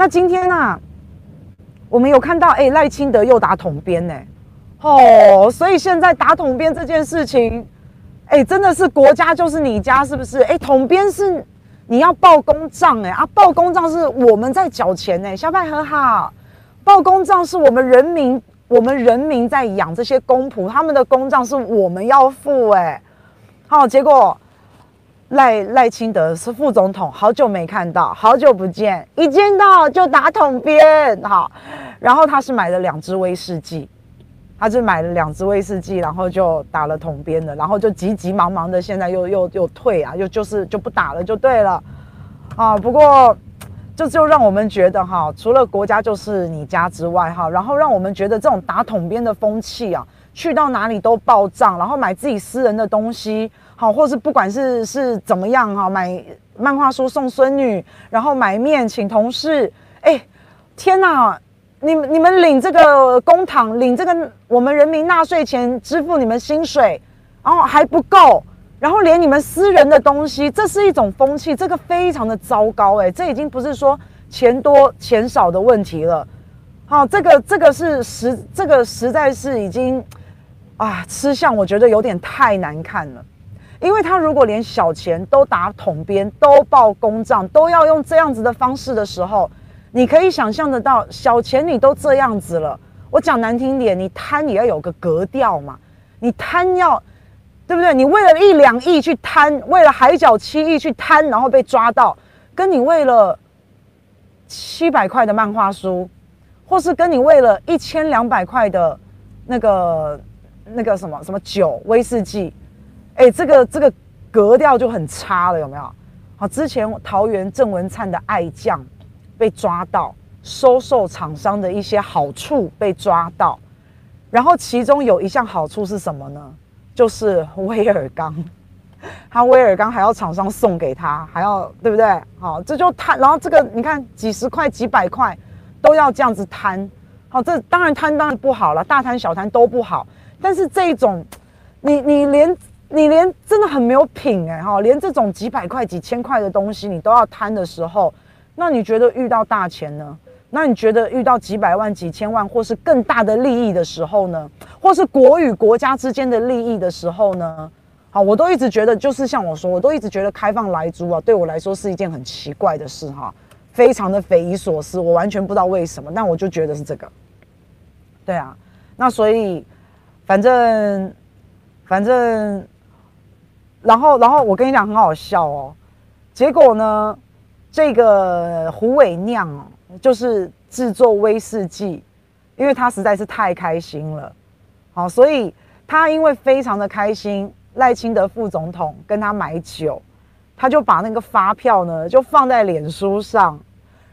那今天呢、啊，我们有看到，哎，赖清德又打统编呢，哦，所以现在打统编这件事情，哎，真的是国家就是你家，是不是？哎，统编是你要报公账，哎啊，报公账是我们在缴钱呢，小百合好，报公账是我们人民，我们人民在养这些公仆，他们的公账是我们要付，哎，好，结果。赖赖清德是副总统，好久没看到，好久不见，一见到就打桶边，好，然后他是买了两支威士忌，他是买了两支威士忌，然后就打了桶边的，然后就急急忙忙的，现在又又又退啊，又就是就不打了，就对了，啊，不过这就，就让我们觉得哈，除了国家就是你家之外哈，然后让我们觉得这种打桶边的风气啊，去到哪里都报账，然后买自己私人的东西。好，或是不管是是怎么样哈，买漫画书送孙女，然后买面请同事，哎，天哪！你们你们领这个公帑，领这个我们人民纳税钱支付你们薪水，然后还不够，然后连你们私人的东西，这是一种风气，这个非常的糟糕哎，这已经不是说钱多钱少的问题了，好，这个这个是实，这个实在是已经啊吃相，我觉得有点太难看了。因为他如果连小钱都打统编，都报公账，都要用这样子的方式的时候，你可以想象得到，小钱你都这样子了，我讲难听点，你贪也要有个格调嘛，你贪要，对不对？你为了一两亿去贪，为了海角七亿去贪，然后被抓到，跟你为了七百块的漫画书，或是跟你为了一千两百块的那个那个什么什么酒威士忌。哎、这个这个格调就很差了，有没有？好，之前桃园郑文灿的爱将被抓到，收受厂商的一些好处被抓到，然后其中有一项好处是什么呢？就是威尔刚，他威尔刚还要厂商送给他，还要对不对？好，这就贪，然后这个你看几十块、几百块都要这样子贪，好，这当然贪当然不好了，大贪小贪都不好，但是这种你你连。你连真的很没有品哎哈，连这种几百块、几千块的东西你都要贪的时候，那你觉得遇到大钱呢？那你觉得遇到几百万、几千万或是更大的利益的时候呢？或是国与国家之间的利益的时候呢？好，我都一直觉得，就是像我说，我都一直觉得开放莱猪啊，对我来说是一件很奇怪的事哈，非常的匪夷所思，我完全不知道为什么，但我就觉得是这个。对啊，那所以反正反正。然后，然后我跟你讲很好笑哦，结果呢，这个胡伟酿哦，就是制作威士忌，因为他实在是太开心了，好，所以他因为非常的开心，赖清德副总统跟他买酒，他就把那个发票呢就放在脸书上，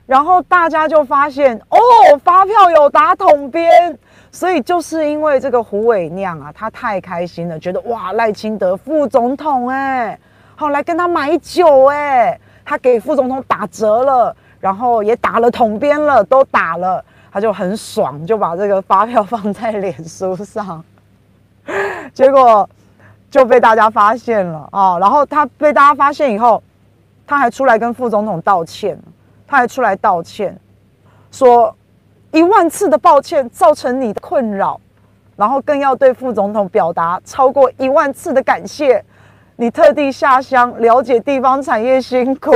然后大家就发现哦，发票有打统编。所以就是因为这个胡伟酿啊，他太开心了，觉得哇，赖清德副总统哎、欸，好来跟他买酒哎、他给副总统打折了，然后也打了统编了，都打了，他就很爽，就把这个发票放在脸书上，结果就被大家发现了啊，然后他被大家发现以后，他还出来跟副总统道歉，他还出来道歉，说。一万次的抱歉造成你的困扰，然后更要对副总统表达超过一万次的感谢。你特地下乡了解地方产业辛苦，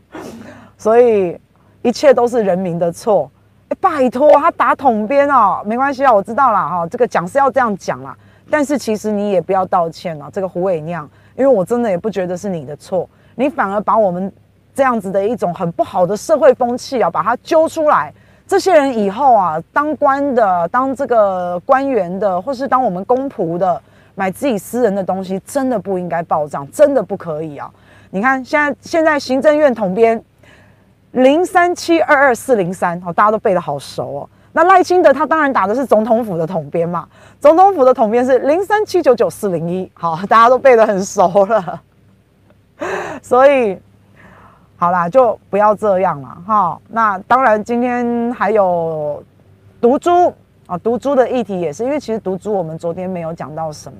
所以一切都是人民的错。哎，拜托，他打统编啊，没关系啊，我知道了哈。这个讲是要这样讲啦，但是其实你也不要道歉啊。这个胡伟酿，因为我真的也不觉得是你的错，你反而把我们这样子的一种很不好的社会风气啊，把它揪出来。这些人以后啊，当官的、当这个官员的，或是当我们公仆的，买自己私人的东西，真的不应该报账，真的不可以啊！你看，现在现在行政院统编零三七二二四零三，哦，大家都背得好熟哦。那赖清德他当然打的是总统府的统编嘛，总统府的统编是零三七九九四零一，好，大家都背得很熟了，所以。好啦，就不要这样了哈。那当然，今天还有毒株啊，毒株的议题也是，因为其实毒株我们昨天没有讲到什么。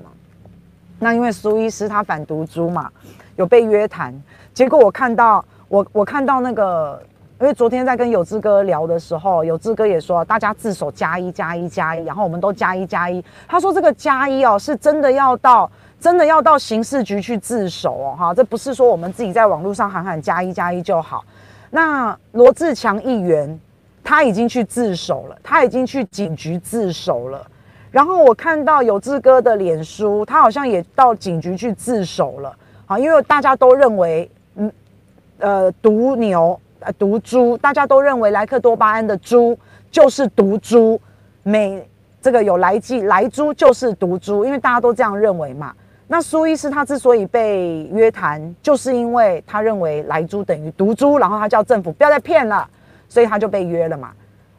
那因为苏医师他反毒株嘛，有被约谈，结果我看到我我看到那个因为昨天在跟有志哥聊的时候，有志哥也说，大家自首加一加一加一，然后我们都加一加一。他说这个加一哦，是真的要到真的要到刑事局去自首哦，哈，这不是说我们自己在网络上喊喊加一加一就好。那罗志强议员他已经去自首了，他已经去警局自首了。然后我看到有志哥的脸书，他好像也到警局去自首了，啊，因为大家都认为，嗯，呃，毒牛。呃，毒猪，大家都认为莱克多巴胺的猪就是毒猪，每这个有莱剂，莱猪就是毒猪，因为大家都这样认为嘛。那苏医师他之所以被约谈，就是因为他认为莱猪等于毒猪，然后他叫政府不要再骗了，所以他就被约了嘛。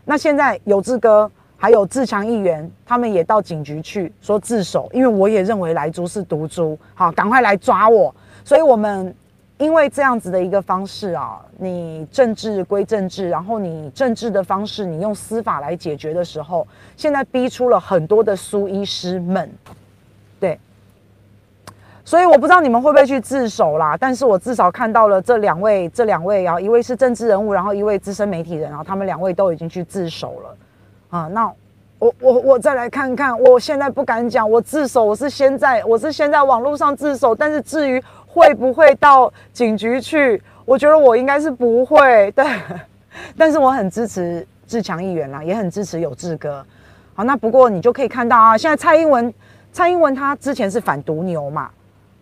那现在有志哥还有自强议员，他们也到警局去说自首，因为我也认为莱猪是毒猪，好，赶快来抓我。所以我们。因为这样子的一个方式啊，你政治归政治，然后你政治的方式，你用司法来解决的时候，现在逼出了很多的苏医师们，对，所以我不知道你们会不会去自首啦，但是我至少看到了这两位，这两位啊，一位是政治人物，然后一位资深媒体人，然后他们两位都已经去自首了，啊，那我我我再来看看，我现在不敢讲，我自首，我是先在，我是先在网络上自首，但是至于。会不会到警局去？我觉得我应该是不会，对。但是我很支持自强议员啦，也很支持有志哥。好，那不过你就可以看到啊，现在蔡英文，蔡英文他之前是反毒牛嘛，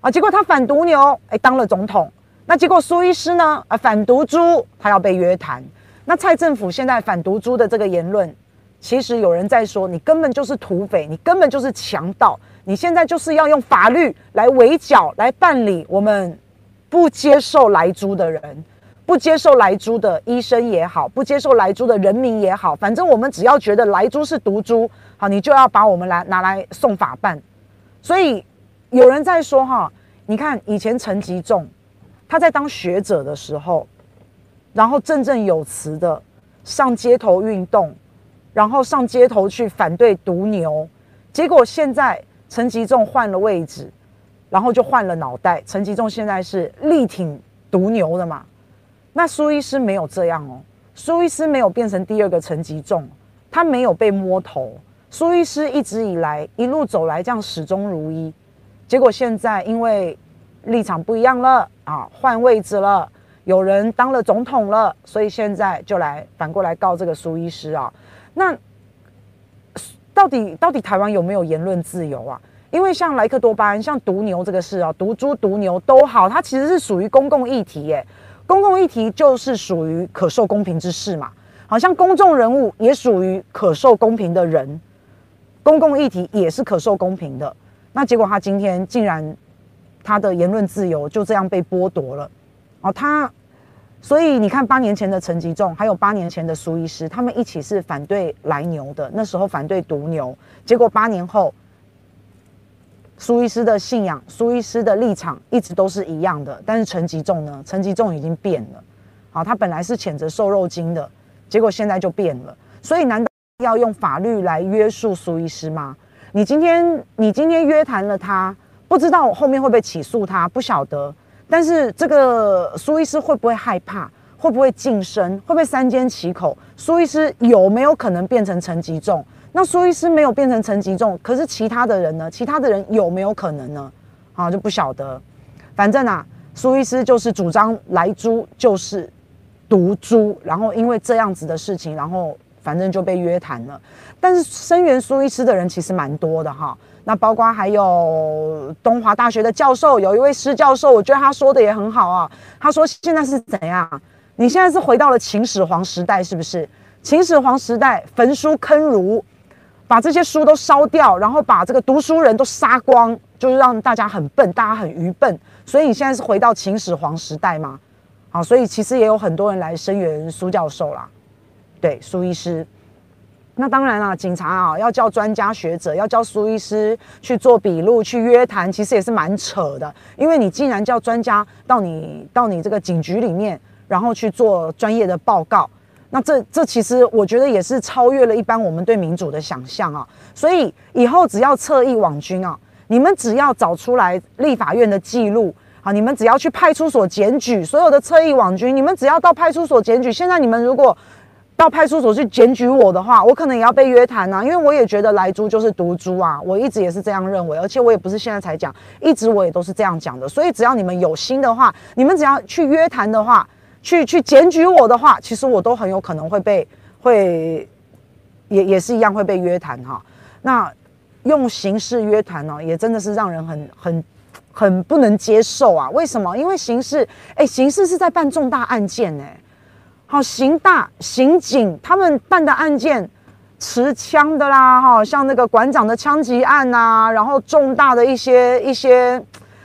啊，结果他反毒牛，哎，当了总统。那结果苏医师呢，啊，反毒猪，他要被约谈。那蔡政府现在反毒猪的这个言论，其实有人在说，你根本就是土匪，你根本就是强盗。你现在就是要用法律来围剿，来办理我们不接受来猪的人，不接受来猪的医生也好，不接受来猪的人民也好，反正我们只要觉得来猪是毒猪，好，你就要把我们来拿来送法办。所以有人在说哈，你看以前陈吉仲他在当学者的时候，然后振振有词的上街头运动，然后上街头去反对毒牛，结果现在。陈吉仲换了位置，然后就换了脑袋。陈吉仲现在是力挺毒牛的嘛？那苏医师没有这样哦，苏医师没有变成第二个陈吉仲，他没有被摸头。苏医师一直以来一路走来这样始终如一，结果现在因为立场不一样了啊，换位置了，有人当了总统了，所以现在就来反过来告这个苏医师啊。那。到底到底台湾有没有言论自由啊？因为像莱克多巴胺、像毒牛这个事啊，毒猪、毒牛都好，它其实是属于公共议题耶。公共议题就是属于可受公平之事嘛。好像公众人物也属于可受公平的人，公共议题也是可受公平的。那结果他今天竟然他的言论自由就这样被剥夺了哦，他。所以你看，八年前的陈吉仲，还有八年前的苏医师，他们一起是反对来牛的，那时候反对毒牛。结果八年后，苏医师的信仰、苏医师的立场一直都是一样的。但是陈吉仲呢？陈吉仲已经变了。好，他本来是谴责瘦肉精的，结果现在就变了。所以难道要用法律来约束苏医师吗？你今天你今天约谈了他，不知道后面会不会起诉他，不晓得。但是这个苏医师会不会害怕？会不会噤声？会不会三缄其口？苏医师有没有可能变成陈吉仲？那苏医师没有变成陈吉仲，可是其他的人呢？其他的人有没有可能呢？啊，就不晓得。反正啊，苏医师就是主张莱猪就是毒猪，然后因为这样子的事情，然后反正就被约谈了。但是声援苏医师的人其实蛮多的哈。那包括还有东华大学的教授，有一位施教授，我觉得他说的也很好啊。他说现在是怎样？你现在是回到了秦始皇时代，是不是？秦始皇时代焚书坑儒，把这些书都烧掉，然后把这个读书人都杀光，就是让大家很笨，大家很愚笨。所以你现在是回到秦始皇时代吗？好，所以其实也有很多人来声援苏教授啦，对，苏医师。那当然了，警察啊，要叫专家学者，要叫苏医师去做笔录、去约谈，其实也是蛮扯的。因为你既然叫专家到你到你这个警局里面，然后去做专业的报告，那这这其实我觉得也是超越了一般我们对民主的想象啊。所以以后只要侧翼网军啊，你们只要找出来立法院的记录啊，你们只要去派出所检举所有的侧翼网军，你们只要到派出所检举。现在你们如果到派出所去检举我的话，我可能也要被约谈呐，因为我也觉得莱猪就是毒猪啊，我一直也是这样认为，而且我也不是现在才讲，一直我也都是这样讲的。所以只要你们有心的话，你们只要去约谈的话，去去检举我的话，其实我都很有可能会被会也也是一样会被约谈哈。那用刑事约谈呢，也真的是让人很很很不能接受啊。为什么？因为刑事哎，刑事是在办重大案件哎。好，刑大刑警他们办的案件，持枪的啦，哈，像那个馆长的枪击案呐，然后重大的一些一些，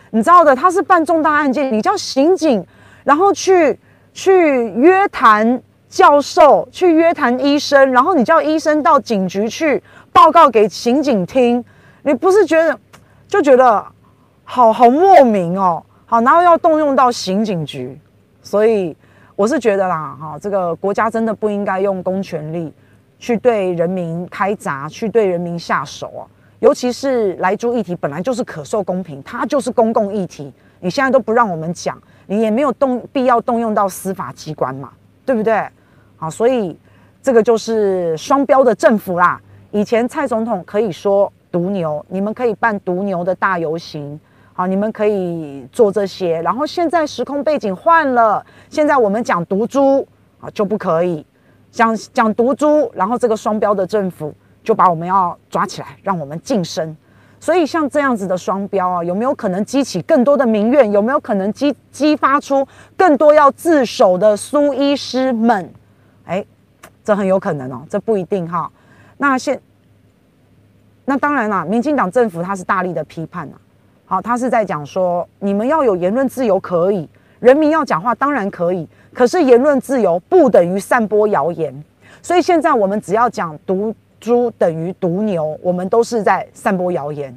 你知道的，他是办重大案件，你叫刑警，然后去去约谈教授，去约谈医生，然后你叫医生到警局去报告给刑警听，你不是觉得就觉得好好莫名哦，好，然后要动用到刑警局，所以。我是觉得啦，哈，这个国家真的不应该用公权力去对人民开闸，去对人民下手啊。尤其是莱猪议题本来就是可受公平，它就是公共议题，你现在都不让我们讲，你也没有动必要动用到司法机关嘛，对不对？好，所以这个就是双标的政府啦。以前蔡总统可以说毒牛，你们可以办毒牛的大游行。好，你们可以做这些，然后现在时空背景换了，现在我们讲毒猪啊就不可以，讲讲毒猪，然后这个双标的政府就把我们要抓起来，让我们噤声。所以像这样子的双标啊，有没有可能激起更多的民怨？有没有可能激激发出更多要自首的苏医师们？哎，这很有可能哦，这不一定哈。那现那当然啦，民进党政府他是大力的批判啊。好，他是在讲说，你们要有言论自由可以，人民要讲话当然可以，可是言论自由不等于散播谣言。所以现在我们只要讲毒猪等于毒牛，我们都是在散播谣言。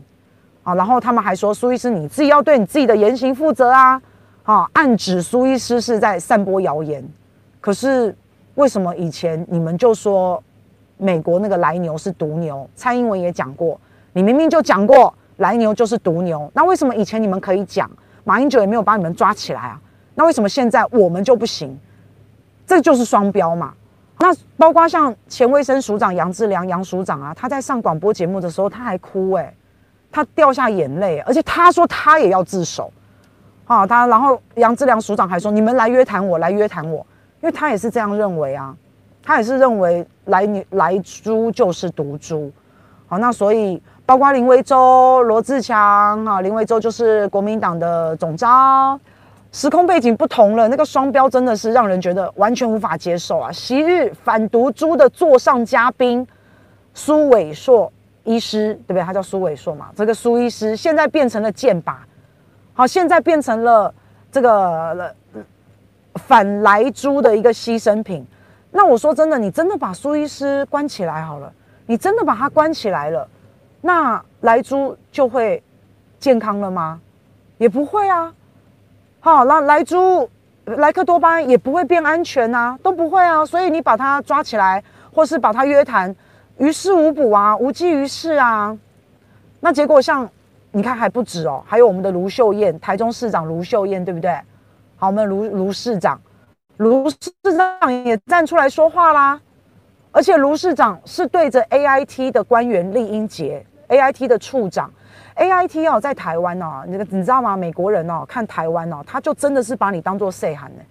啊，然后他们还说苏医师你自己要对你自己的言行负责啊，啊，暗指苏医师是在散播谣言。可是为什么以前你们就说美国那个莱牛是毒牛？蔡英文也讲过，你明明就讲过。莱牛就是毒牛，那为什么以前你们可以讲，马英九也没有把你们抓起来啊？那为什么现在我们就不行？这就是双标嘛。那包括像前卫生署长杨志良杨署长啊，他在上广播节目的时候他还哭诶、他掉下眼泪，而且他说他也要自首啊。他然后杨志良署长还说，你们来约谈我，来约谈我，因为他也是这样认为啊，他也是认为来牛来猪就是毒猪。好，那所以。包括林为洲、罗志强啊，林为洲就是国民党的总召，时空背景不同了，那个双标真的是让人觉得完全无法接受啊！昔日反毒猪的座上嘉宾苏伟硕医师，对不对？他叫苏伟硕嘛，这个苏医师现在变成了箭靶，好，现在变成了这个反莱猪的一个牺牲品。那我说真的，你真的把苏医师关起来好了，你真的把他关起来了。那莱猪就会健康了吗？也不会啊。好，那莱猪莱克多巴胺也不会变安全啊，都不会啊。所以你把它抓起来，或是把它约谈，于事无补啊，无济于事啊。那结果像你看还不止哦，还有我们的卢秀燕，台中市长卢秀燕，对不对？好，我们卢卢市长，卢市长也站出来说话啦。而且卢市长是对着 AIT 的官员厉英杰。A I T 的处长，A I T 哦，在台湾哦，那个你知道吗？美国人哦，看台湾哦，他就真的是把你当做细汉呢，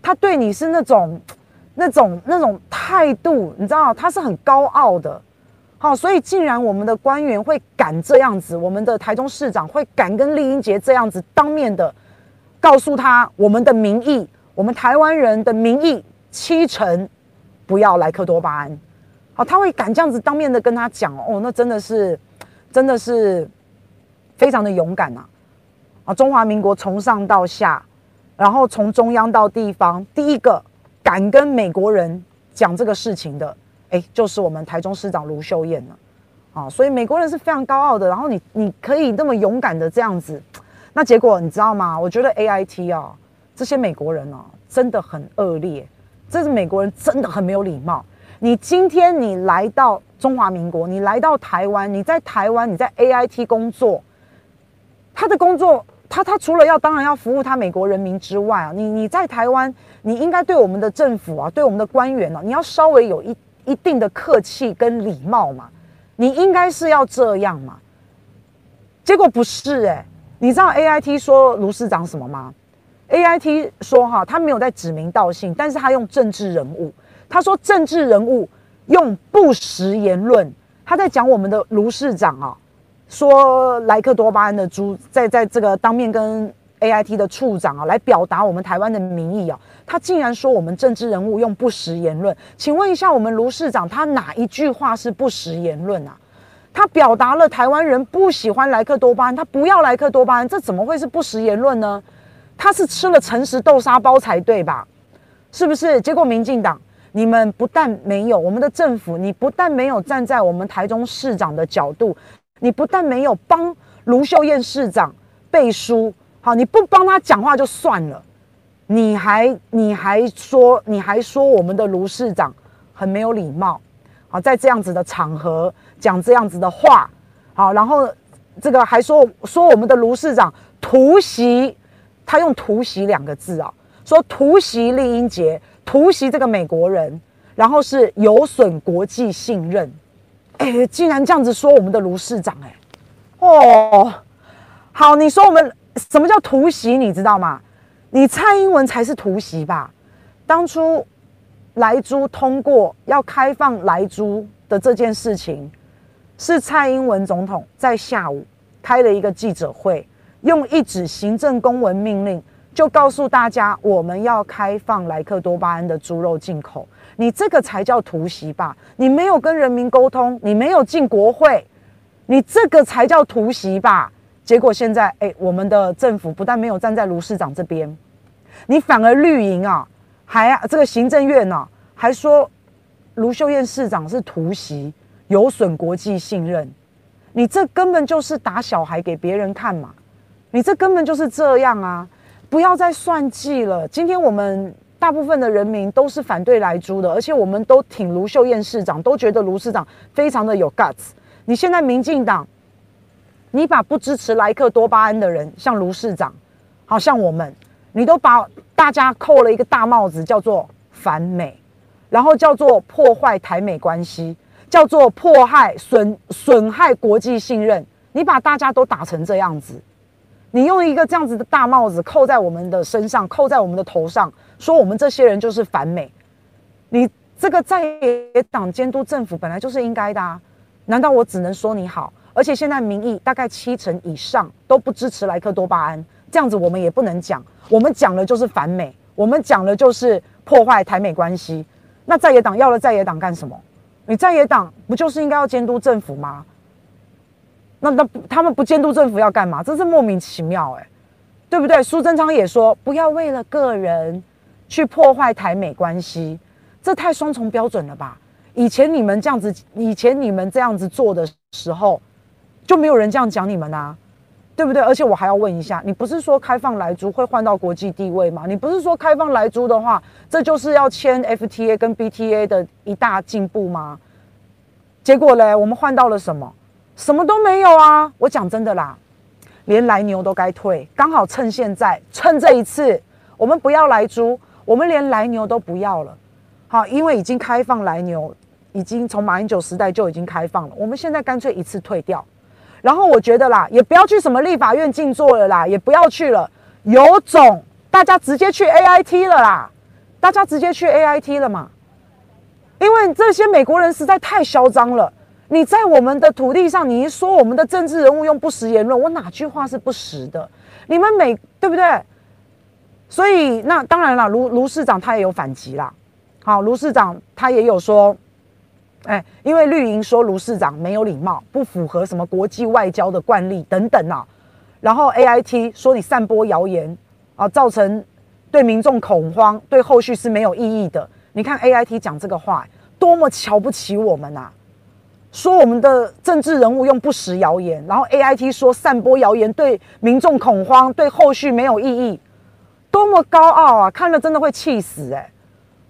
他对你是那种、那种、那种态度，你知道，他是很高傲的。好，所以竟然我们的官员会敢这样子，我们的台中市长会敢跟厉英杰这样子当面的告诉他我们的民意，我们台湾人的民意七成不要莱克多巴胺。好，他会敢这样子当面的跟他讲哦，那真的是。真的是非常的勇敢呐！啊，中华民国从上到下，然后从中央到地方，第一个敢跟美国人讲这个事情的，哎，就是我们台中市长卢秀燕了。啊，所以美国人是非常高傲的。然后你你可以那么勇敢的这样子，那结果你知道吗？我觉得 AIT 啊，这些美国人啊，真的很恶劣。这是美国人真的很没有礼貌。你今天你来到。中华民国，你来到台湾，你在台湾，你在 AIT 工作，他的工作他他除了要当然要服务他美国人民之外啊，你你在台湾，你应该对我们的政府啊，对我们的官员呢、你要稍微有一一定的客气跟礼貌嘛，你应该是要这样嘛。结果不是诶、欸，你知道 AIT 说卢市长什么吗？AIT 说哈，他没有在指名道姓，但是他用政治人物，他说政治人物用不实言论，他在讲我们的卢市长啊。说莱克多巴胺的猪在在这个当面跟 AIT 的处长啊来表达我们台湾的民意啊，他竟然说我们政治人物用不实言论，请问一下我们卢市长他哪一句话是不实言论啊？他表达了台湾人不喜欢莱克多巴胺，他不要莱克多巴胺，这怎么会是不实言论呢？他是吃了诚实豆沙包才对吧？是不是？结果民进党你们不但没有我们的政府，你不但没有站在我们台中市长的角度。你不但没有帮卢秀燕市长背书，好，你不帮他讲话就算了，你还你还说你还说我们的卢市长很没有礼貌，好，在这样子的场合讲这样子的话，好，然后这个还说说我们的卢市长突袭，他用突袭两个字啊，说突袭酈英杰，突袭这个美国人，然后是有损国际信任。哎，竟然这样子说我们的卢市长，哎，哦，好，你说我们什么叫突袭？你知道吗？你蔡英文才是突袭吧？当初莱猪通过要开放莱猪的这件事情，是蔡英文总统在下午开了一个记者会，用一纸行政公文命令，就告诉大家我们要开放莱克多巴胺的猪肉进口。你这个才叫突袭吧？你没有跟人民沟通，你没有进国会，你这个才叫突袭吧？结果现在，哎，我们的政府不但没有站在卢市长这边，你反而绿营啊，还啊这个行政院呢、啊，还说卢秀燕市长是突袭，有损国际信任。你这根本就是打小孩给别人看嘛！你这根本就是这样啊！不要再算计了。今天我们。大部分的人民都是反对莱猪的，而且我们都挺卢秀燕市长，都觉得卢市长非常的有 guts。你现在民进党，你把不支持莱克多巴胺的人，像卢市长，好像我们，你都把大家扣了一个大帽子，叫做反美，然后叫做破坏台美关系，叫做迫害损损害国际信任，你把大家都打成这样子，你用一个这样子的大帽子扣在我们的身上，扣在我们的头上。说我们这些人就是反美，你这个在野党监督政府本来就是应该的啊？难道我只能说你好？而且现在民意大概七成以上都不支持莱克多巴胺，这样子我们也不能讲，我们讲了就是反美，我们讲了就是破坏台美关系。那在野党要了在野党干什么？你在野党不就是应该要监督政府吗？那那他们不监督政府要干嘛？真是莫名其妙哎，对不对？苏贞昌也说不要为了个人。去破坏台美关系，这太双重标准了吧？以前你们这样子，以前你们这样子做的时候，就没有人这样讲你们啊，对不对？而且我还要问一下，你不是说开放莱猪会换到国际地位吗？你不是说开放莱猪的话，这就是要签 FTA 跟 BTA 的一大进步吗？结果嘞，我们换到了什么？什么都没有啊！我讲真的啦，连来牛都该退，刚好趁现在，趁这一次，我们不要来猪。我们连来牛都不要了，好，因为已经开放来牛，已经从马英九时代就已经开放了。我们现在干脆一次退掉，然后我觉得啦，也不要去什么立法院静坐了啦，也不要去了，有种大家直接去 AIT 了啦，大家直接去 AIT 了嘛，因为这些美国人实在太嚣张了。你在我们的土地上，你一说我们的政治人物用不实言论，我哪句话是不实的？你们每对不对？所以，那当然了，卢卢市长他也有反击啦。好，卢市长他也有说，哎，因为绿营说卢市长没有礼貌，不符合什么国际外交的惯例等等啊。然后 AIT 说你散播谣言啊，造成对民众恐慌，对后续是没有意义的。你看 AIT 讲这个话，多么瞧不起我们啊！说我们的政治人物用不实谣言，然后 AIT 说散播谣言对民众恐慌，对后续没有意义。多么高傲啊！看了真的会气死哎、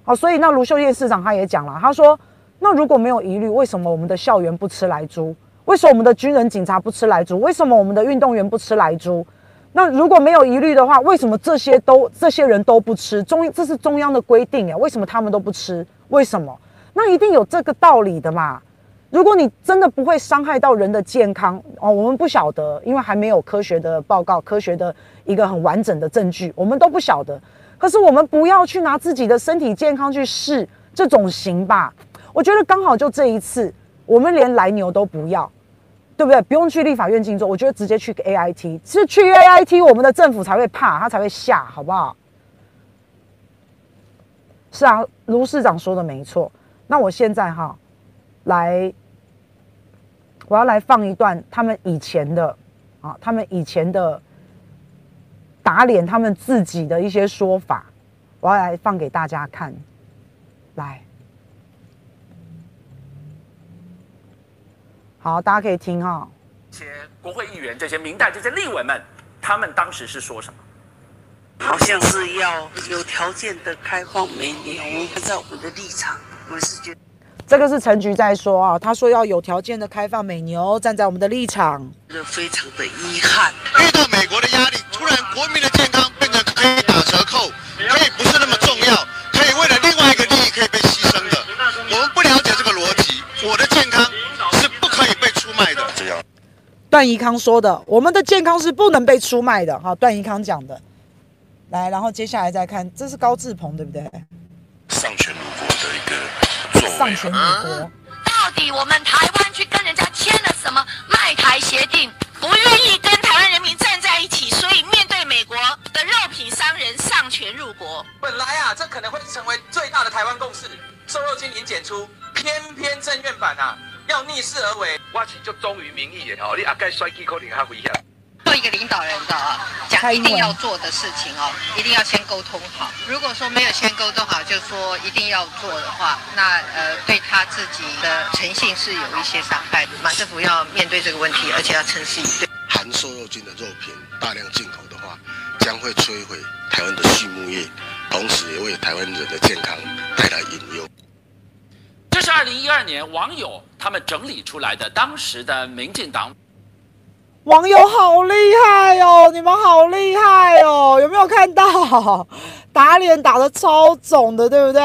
好，所以那卢秀燕市长他也讲了，他说：“那如果没有疑虑，为什么我们的校园不吃莱猪？为什么我们的军人警察不吃莱猪？为什么我们的运动员不吃莱猪？那如果没有疑虑的话，为什么这些都这些人都不吃？中这是中央的规定呀，为什么他们都不吃？为什么？那一定有这个道理的嘛。如果你真的不会伤害到人的健康哦，我们不晓得，因为还没有科学的报告、科学的一个很完整的证据，我们都不晓得。可是我们不要去拿自己的身体健康去试这种行吧。我觉得刚好就这一次，我们连来牛都不要。对不对？不用去立法院静坐，我觉得直接去 AIT，是去 AIT，我们的政府才会怕，他才会吓，好不好？是啊，卢市长说的没错。那我现在哈，来，我要来放一段他们以前的啊，他们以前的打脸他们自己的一些说法，我要来放给大家看，来。好，大家可以听哈、哦。这些国会议员、这些明代、这些立委们，他们当时是说什么？好像是要有条件的开放美牛。按照我们的立场，我们是觉得这个是陈局在说啊，他说要有条件的开放美牛，站在我们的立场，这非常的遗憾。遇到美国的压力，突然国民的健康变成可以打折扣，可以不是那么重要，可以为了另外一个利益可以被牺牲的。我们不了解这个逻辑，我的健康是不可以被出卖的。这样。段宜康说的：“我们的健康是不能被出卖的。”哈，段宜康讲的。来，然后接下来再看，这是高志鹏，对不对？上权辱国的一个作为。丧权辱国。到底我们台湾去跟人家签了什么卖台协定？不愿意跟台湾人民站在一起，所以面对美国的肉品商人上权入国。本来啊，这可能会成为最大的台湾共识，瘦肉精零检出，偏偏政院版啊。要逆势而为，我是就忠于民意的哦。你阿盖衰气可能较危险。做一个领导人的啊，讲一定要做的事情哦，一定要先沟通好。如果说没有先沟通好，就说一定要做的话，那呃对他自己的诚信是有一些伤害的。马政府要面对这个问题，而且要诚实以对。含瘦肉精的肉品大量进口的话，将会摧毁台湾的畜牧业，同时也为台湾人的健康带来隐忧。这是二零一二年网友他们整理出来的当时的民进党网友好厉害哦，你们好厉害哦，有没有看到打脸打得超肿的，对不对？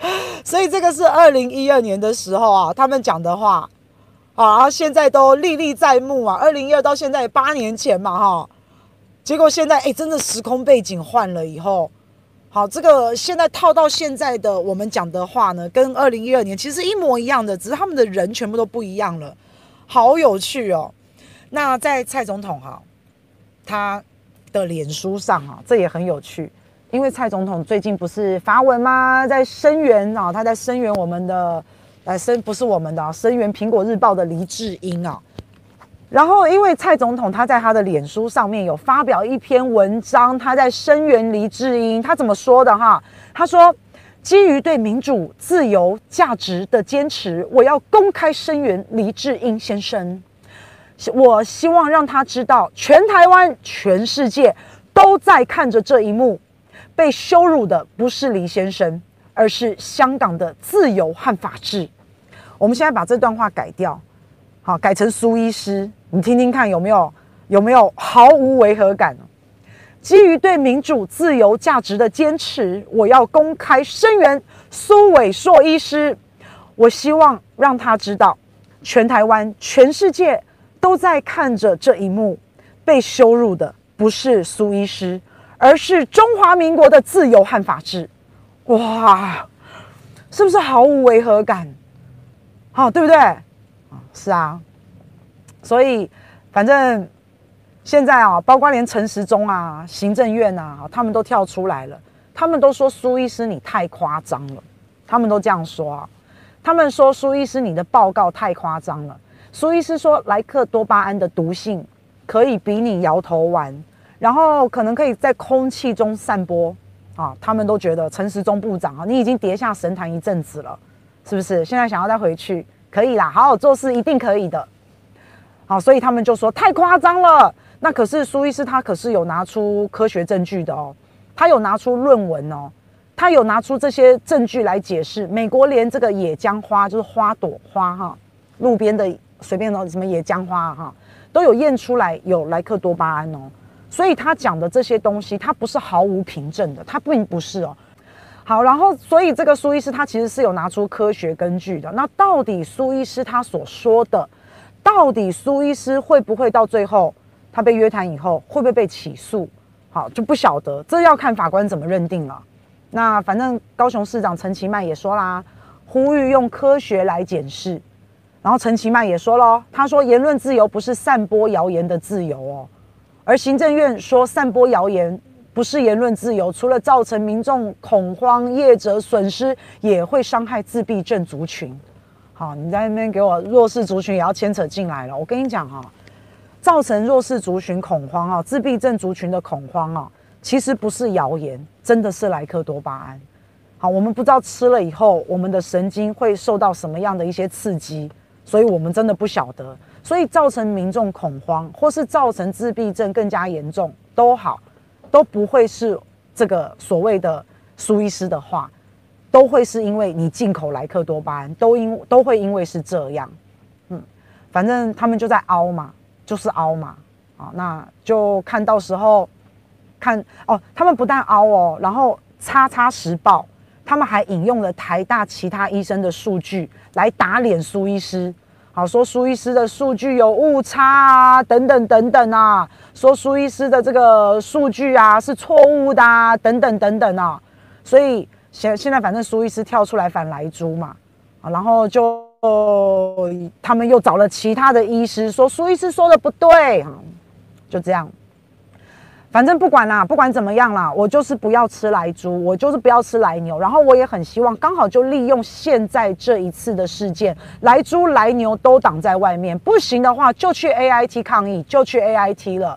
所以这个是二零一二年的时候啊，他们讲的话啊，现在都历历在目啊。二零一二到现在八年前嘛，哈，结果现在哎，真的时空背景换了以后。好，这个现在套到现在的我们讲的话呢，跟二零一二年其实一模一样的，只是他们的人全部都不一样了，好有趣哦。那在蔡总统哈，他的脸书上啊，这也很有趣，因为蔡总统最近不是发文吗？在声援啊，他在声援我们的，来声不是我们的啊，声援苹果日报的黎智英啊。然后，因为蔡总统他在他的脸书上面有发表一篇文章，他在声援黎智英。他怎么说的哈？他说：“基于对民主自由价值的坚持，我要公开声援黎智英先生。我希望让他知道，全台湾、全世界都在看着这一幕。被羞辱的不是黎先生，而是香港的自由和法治。”我们现在把这段话改掉，好，改成苏医师。你听听看有没有有没有毫无违和感？基于对民主自由价值的坚持，我要公开声援苏伟硕医师。我希望让他知道，全台湾、全世界都在看着这一幕。被羞辱的不是苏医师，而是中华民国的自由和法治。哇，是不是毫无违和感？好，对不对？是啊。所以，反正现在啊，包括连陈时中啊、行政院啊，他们都跳出来了。他们都说苏医师你太夸张了，他们都这样说啊。他们说苏医师你的报告太夸张了。苏医师说莱克多巴胺的毒性可以比拟摇头丸，然后可能可以在空气中散播啊。他们都觉得陈时中部长啊，你已经跌下神坛一阵子了，是不是？现在想要再回去，可以啦，好好做事一定可以的。好，所以他们就说太夸张了。那可是苏医师他可是有拿出科学证据的哦，他有拿出论文哦，他有拿出这些证据来解释。美国连这个野姜花就是花朵花哈，路边的随便的什么野姜花哈，都有验出来有莱克多巴胺哦。所以他讲的这些东西，他不是毫无凭证的，他并不是哦。好，然后所以这个苏医师他其实是有拿出科学根据的。那到底苏医师他所说的，到底苏医师会不会到最后他被约谈以后会不会被起诉？好，就不晓得，这要看法官怎么认定了。那反正高雄市长陈其迈也说啦，呼吁用科学来检视。然后陈其迈也说喽，他说言论自由不是散播谣言的自由哦。而行政院说散播谣言不是言论自由，除了造成民众恐慌、业者损失，也会伤害自闭症族群。好，你在那边给我弱势族群也要牵扯进来了。我跟你讲哈，造成弱势族群恐慌啊，自闭症族群的恐慌啊，其实不是谣言，真的是莱克多巴胺。好，我们不知道吃了以后，我们的神经会受到什么样的一些刺激，所以我们真的不晓得。所以造成民众恐慌，或是造成自闭症更加严重，都好，都不会是这个所谓的苏医师的话，都会是因为你进口莱克多巴胺，都因都会因为是这样，嗯，反正他们就在凹嘛，就是凹嘛，啊，那就看到时候看哦，他们不但凹哦，然后叉叉时报他们还引用了台大其他医生的数据来打脸苏医师。好，说苏医师的数据有误差啊，等等等等啊，说苏医师的这个数据啊是错误的啊，等等等等啊，所以现现在反正苏医师跳出来反莱猪嘛，啊，然后就哦他们又找了其他的医师说苏医师说的不对，就这样。反正不管啦，不管怎么样啦，我就是不要吃莱猪，我就是不要吃莱牛。然后我也很希望，刚好就利用现在这一次的事件，莱猪、莱牛都挡在外面。不行的话，就去 AIT 抗议，就去 AIT 了。